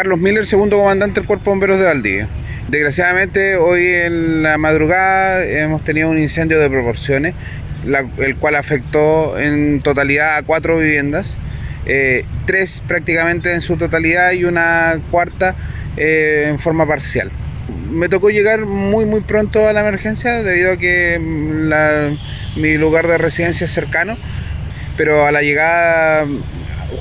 Carlos Miller, segundo comandante del Cuerpo de Bomberos de Valdivia. Desgraciadamente hoy en la madrugada hemos tenido un incendio de proporciones, el cual afectó en totalidad a cuatro viviendas, eh, tres prácticamente en su totalidad y una cuarta eh, en forma parcial. Me tocó llegar muy muy pronto a la emergencia debido a que mi lugar de residencia es cercano, pero a la llegada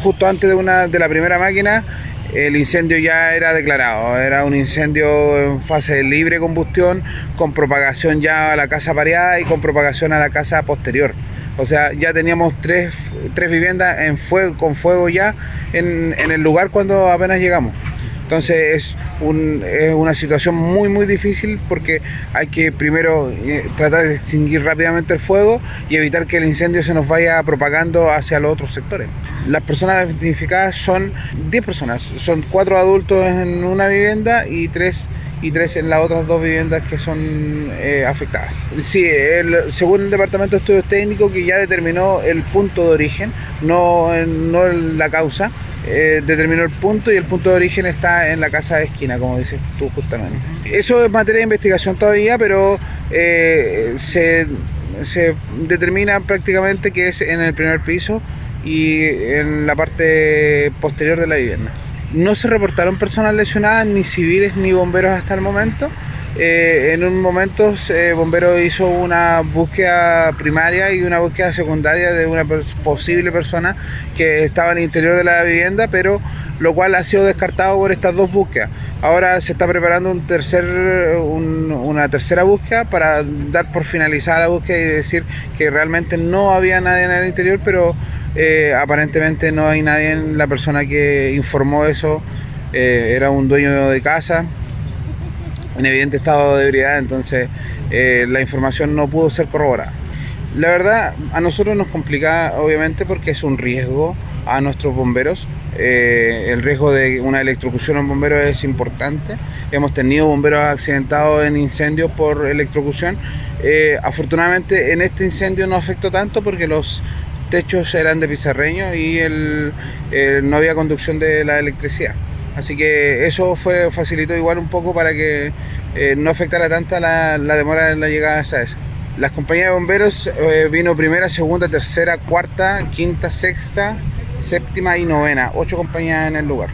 justo antes de, una, de la primera máquina el incendio ya era declarado, era un incendio en fase de libre combustión, con propagación ya a la casa pareada y con propagación a la casa posterior. O sea, ya teníamos tres, viviendas en fuego, con fuego ya en, en el lugar cuando apenas llegamos. Entonces es, una situación muy muy difícil porque hay que primero eh, tratar de extinguir rápidamente el fuego y evitar que el incendio se nos vaya propagando hacia los otros sectores. Las personas identificadas son 10 personas, son cuatro adultos en una vivienda y tres y tres en las otras dos viviendas que son eh, afectadas. Sí, según el Departamento de Estudios Técnicos que ya determinó el punto de origen, no, no la causa, eh, determinó el punto y el punto de origen está en la casa de esquina, como dices tú justamente. Eso es materia de investigación todavía, pero eh, se, se determina prácticamente que es en el primer piso y en la parte posterior de la vivienda. No se reportaron personas lesionadas, ni civiles ni bomberos hasta el momento. Eh, en un momento eh, Bombero hizo una búsqueda primaria y una búsqueda secundaria de una posible persona que estaba en el interior de la vivienda, pero lo cual ha sido descartado por estas dos búsquedas. Ahora se está preparando un tercer, una tercera búsqueda para dar por finalizada la búsqueda y decir que realmente no había nadie en el interior, pero eh, aparentemente no hay nadie en la persona que informó eso. era un dueño de casa en evidente estado de ebriedad, entonces eh, la información no pudo ser corroborada. La verdad, a nosotros nos complica obviamente porque es un riesgo a nuestros bomberos. Eh, el riesgo de una electrocución a un bombero es importante. Hemos tenido bomberos accidentados en incendios por electrocución. Eh, afortunadamente en este incendio no afectó tanto porque los techos eran de pizarreño y no había conducción de la electricidad. Así que eso fue facilitó igual un poco para que eh, no afectara tanta la, demora en la llegada a esa. Las compañías de bomberos eh, vino primera, segunda, tercera, cuarta, quinta, sexta, séptima y novena. Ocho compañías en el lugar.